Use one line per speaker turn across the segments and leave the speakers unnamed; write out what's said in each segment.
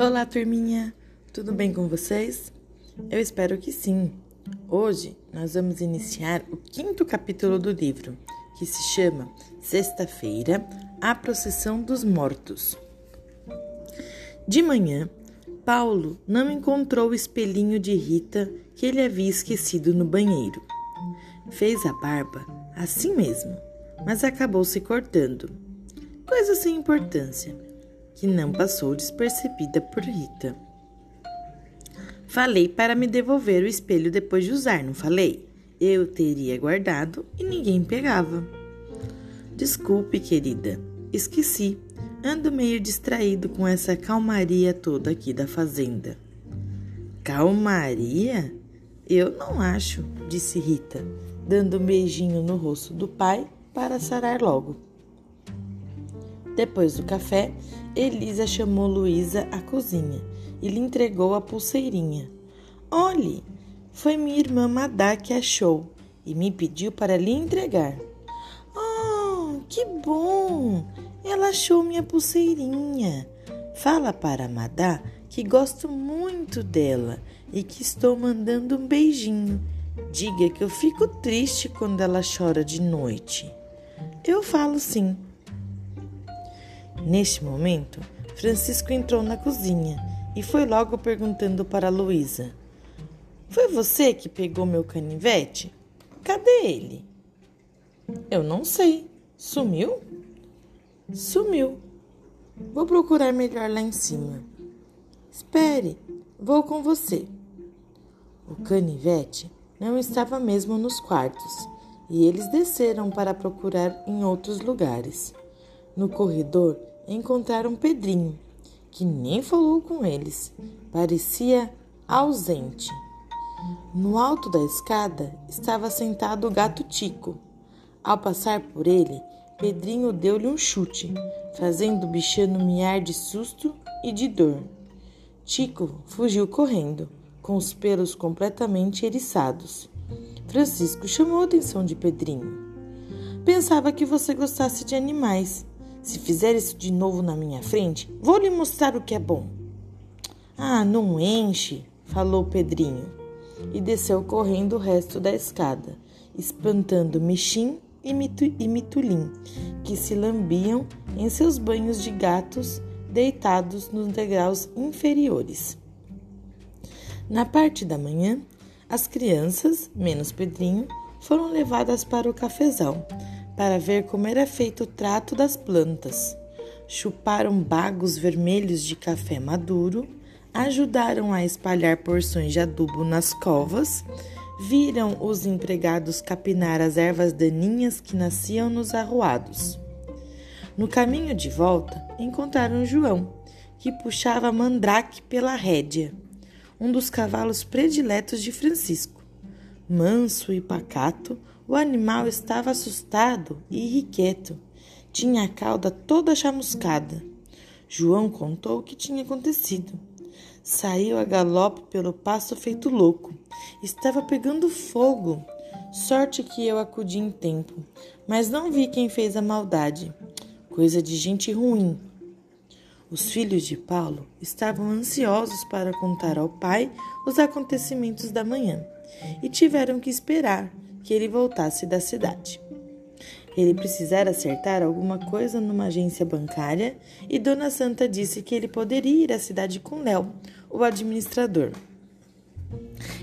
Olá, turminha! Tudo bem com vocês? Eu espero que sim. Hoje nós vamos iniciar o quinto capítulo do livro, que se chama Sexta-feira A Procissão dos Mortos. De manhã, Paulo não encontrou o espelhinho de Rita que ele havia esquecido no banheiro. Fez a barba assim mesmo, mas acabou se cortando. Coisa sem importância que não passou despercebida por Rita. Falei para me devolver o espelho depois de usar, não falei? Eu teria guardado e ninguém pegava. Desculpe, querida, esqueci. Ando meio distraído com essa calmaria toda aqui da fazenda. Calmaria? Eu não acho, disse Rita, dando um beijinho no rosto do pai para sarar logo. Depois do café, Elisa chamou Luísa à cozinha e lhe entregou a pulseirinha. Olhe, foi minha irmã Madá que achou e me pediu para lhe entregar. Oh, que bom! Ela achou minha pulseirinha. Fala para Madá que gosto muito dela e que estou mandando um beijinho. Diga que eu fico triste quando ela chora de noite. Eu falo sim. Neste momento, Francisco entrou na cozinha e foi logo perguntando para Luísa: Foi você que pegou meu canivete? Cadê ele? Eu não sei. Sumiu? Sumiu. Vou procurar melhor lá em cima. Espere, vou com você. O canivete não estava mesmo nos quartos e eles desceram para procurar em outros lugares. No corredor, encontraram Pedrinho, que nem falou com eles, parecia ausente. No alto da escada estava sentado o gato Tico. Ao passar por ele, Pedrinho deu-lhe um chute, fazendo o bichano miar de susto e de dor. Tico fugiu correndo, com os pelos completamente eriçados. Francisco chamou a atenção de Pedrinho. Pensava que você gostasse de animais, se fizer isso de novo na minha frente, vou lhe mostrar o que é bom. Ah, não enche, falou Pedrinho, e desceu correndo o resto da escada, espantando Michim e, Mitu e Mitulim, que se lambiam em seus banhos de gatos deitados nos degraus inferiores. Na parte da manhã, as crianças, menos Pedrinho, foram levadas para o cafezal, para ver como era feito o trato das plantas. Chuparam bagos vermelhos de café maduro, ajudaram a espalhar porções de adubo nas covas, viram os empregados capinar as ervas daninhas que nasciam nos arruados. No caminho de volta, encontraram João, que puxava Mandrake pela rédea, um dos cavalos prediletos de Francisco. Manso e pacato, o animal estava assustado e irrequieto. Tinha a cauda toda chamuscada. João contou o que tinha acontecido. Saiu a galope pelo pasto feito louco. Estava pegando fogo. Sorte que eu acudi em tempo, mas não vi quem fez a maldade. Coisa de gente ruim. Os filhos de Paulo estavam ansiosos para contar ao pai os acontecimentos da manhã e tiveram que esperar que ele voltasse da cidade. Ele precisara acertar alguma coisa numa agência bancária e Dona Santa disse que ele poderia ir à cidade com Léo, o administrador.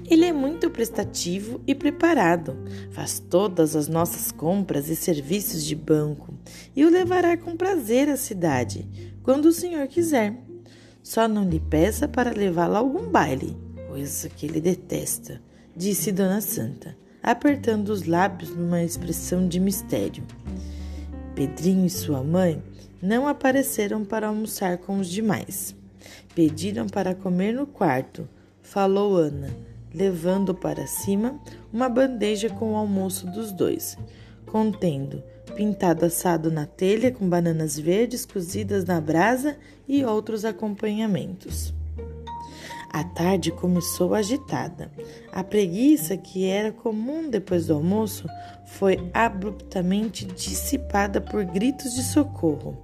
Ele é muito prestativo e preparado, faz todas as nossas compras e serviços de banco e o levará com prazer à cidade, quando o senhor quiser. Só não lhe peça para levá-lo a algum baile, coisa que ele detesta, disse Dona Santa apertando os lábios numa expressão de mistério. Pedrinho e sua mãe não apareceram para almoçar com os demais. Pediram para comer no quarto, falou Ana, levando para cima uma bandeja com o almoço dos dois, contendo pintado assado na telha com bananas verdes cozidas na brasa e outros acompanhamentos. A tarde começou agitada. A preguiça, que era comum depois do almoço, foi abruptamente dissipada por gritos de socorro.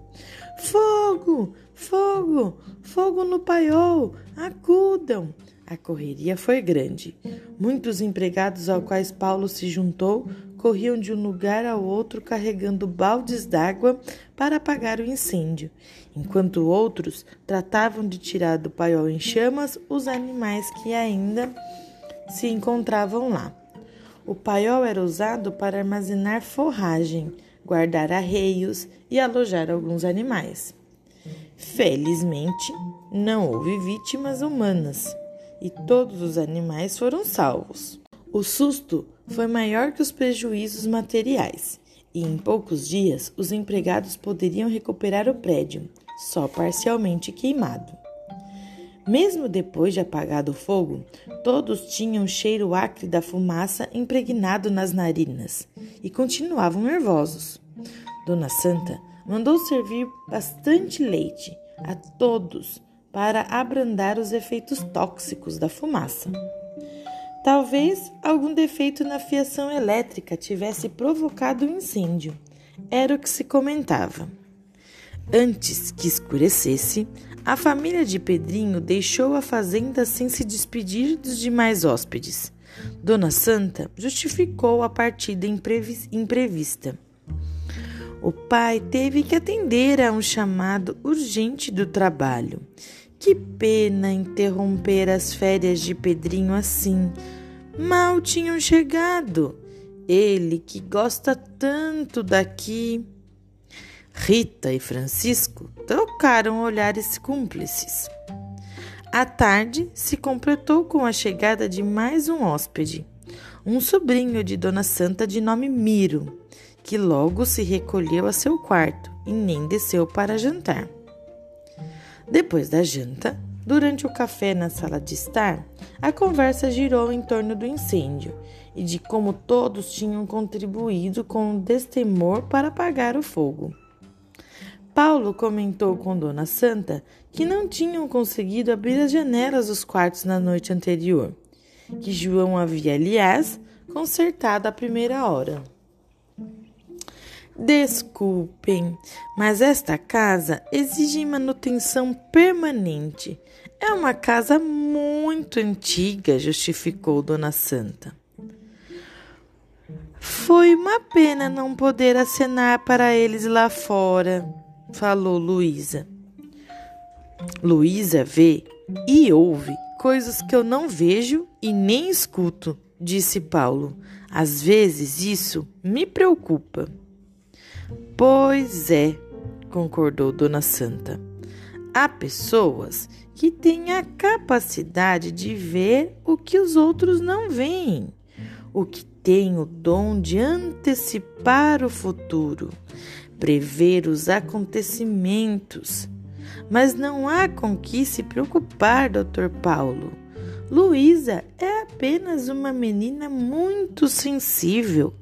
Fogo! Fogo! Fogo no paiol! Acudam! A correria foi grande. Muitos empregados aos quais Paulo se juntou corriam de um lugar ao outro carregando baldes d'água para apagar o incêndio, enquanto outros tratavam de tirar do paiol em chamas os animais que ainda se encontravam lá. O paiol era usado para armazenar forragem, guardar arreios e alojar alguns animais. Felizmente, não houve vítimas humanas e todos os animais foram salvos. O susto foi maior que os prejuízos materiais, e em poucos dias os empregados poderiam recuperar o prédio, só parcialmente queimado. Mesmo depois de apagado o fogo, todos tinham o cheiro acre da fumaça impregnado nas narinas e continuavam nervosos. Dona Santa mandou servir bastante leite a todos para abrandar os efeitos tóxicos da fumaça. Talvez algum defeito na fiação elétrica tivesse provocado o um incêndio. Era o que se comentava. Antes que escurecesse, a família de Pedrinho deixou a fazenda sem se despedir dos demais hóspedes. Dona Santa justificou a partida imprevista. O pai teve que atender a um chamado urgente do trabalho que pena interromper as férias de Pedrinho assim. Mal tinham chegado. Ele que gosta tanto daqui. Rita e Francisco trocaram olhares cúmplices. A tarde se completou com a chegada de mais um hóspede, um sobrinho de Dona Santa de nome Miro, que logo se recolheu a seu quarto e nem desceu para jantar. Depois da janta, durante o café na sala de estar, a conversa girou em torno do incêndio e de como todos tinham contribuído com o destemor para apagar o fogo. Paulo comentou com Dona Santa que não tinham conseguido abrir as janelas dos quartos na noite anterior, que João havia, aliás, consertado à primeira hora. Desculpem, mas esta casa exige manutenção permanente. É uma casa muito antiga, justificou Dona Santa. Foi uma pena não poder acenar para eles lá fora, falou Luísa. Luísa vê e ouve coisas que eu não vejo e nem escuto, disse Paulo. Às vezes isso me preocupa. Pois é, concordou Dona Santa. Há pessoas que têm a capacidade de ver o que os outros não veem, o que têm o dom de antecipar o futuro, prever os acontecimentos. Mas não há com que se preocupar, Dr. Paulo. Luísa é apenas uma menina muito sensível.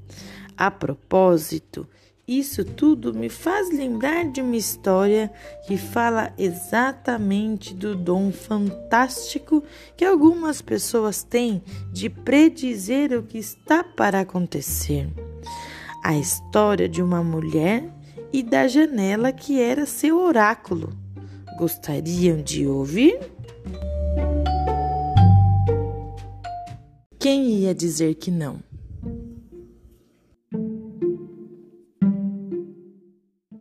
A propósito, isso tudo me faz lembrar de uma história que fala exatamente do dom fantástico que algumas pessoas têm de predizer o que está para acontecer. A história de uma mulher e da janela que era seu oráculo. Gostariam de ouvir? Quem ia dizer que não?